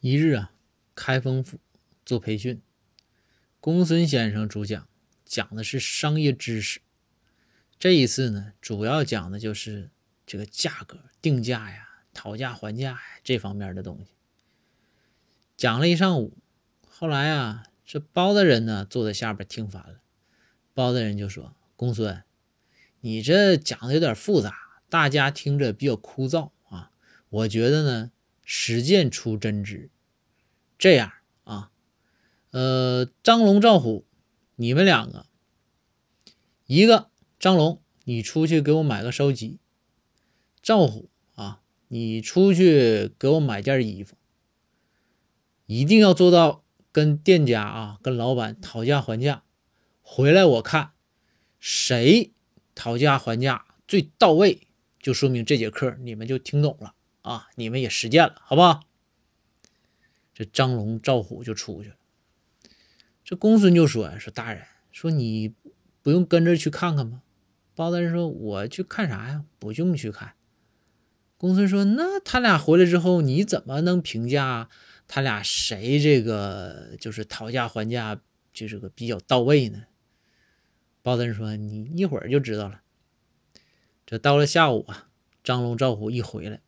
一日啊，开封府做培训，公孙先生主讲，讲的是商业知识。这一次呢，主要讲的就是这个价格定价呀、讨价还价呀这方面的东西。讲了一上午，后来啊，这包大人呢坐在下边听烦了，包大人就说：“公孙，你这讲的有点复杂，大家听着比较枯燥啊。我觉得呢。”实践出真知，这样啊，呃，张龙、赵虎，你们两个，一个张龙，你出去给我买个烧鸡；赵虎啊，你出去给我买件衣服。一定要做到跟店家啊、跟老板讨价还价，回来我看谁讨价还价最到位，就说明这节课你们就听懂了。啊！你们也实践了，好不好？这张龙、赵虎就出去了。这公孙就说：“说大人，说你不用跟着去看看吗？”包大人说：“我去看啥呀？不用去看。”公孙说：“那他俩回来之后，你怎么能评价他俩谁这个就是讨价还价就这个比较到位呢？”包大人说：“你一会儿就知道了。”这到了下午啊，张龙、赵虎一回来。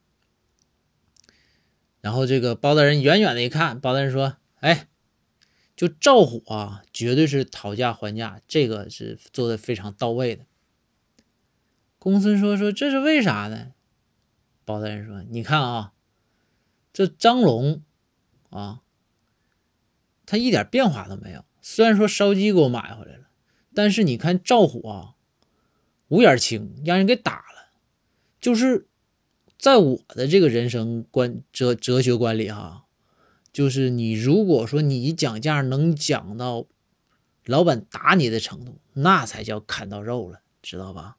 然后这个包大人远远的一看，包大人说：“哎，就赵虎啊，绝对是讨价还价，这个是做的非常到位的。”公孙说：“说这是为啥呢？”包大人说：“你看啊，这张龙啊，他一点变化都没有。虽然说烧鸡给我买回来了，但是你看赵虎啊，五眼青让人给打了，就是。”在我的这个人生观哲哲学观里，哈，就是你如果说你讲价能讲到老板打你的程度，那才叫砍到肉了，知道吧？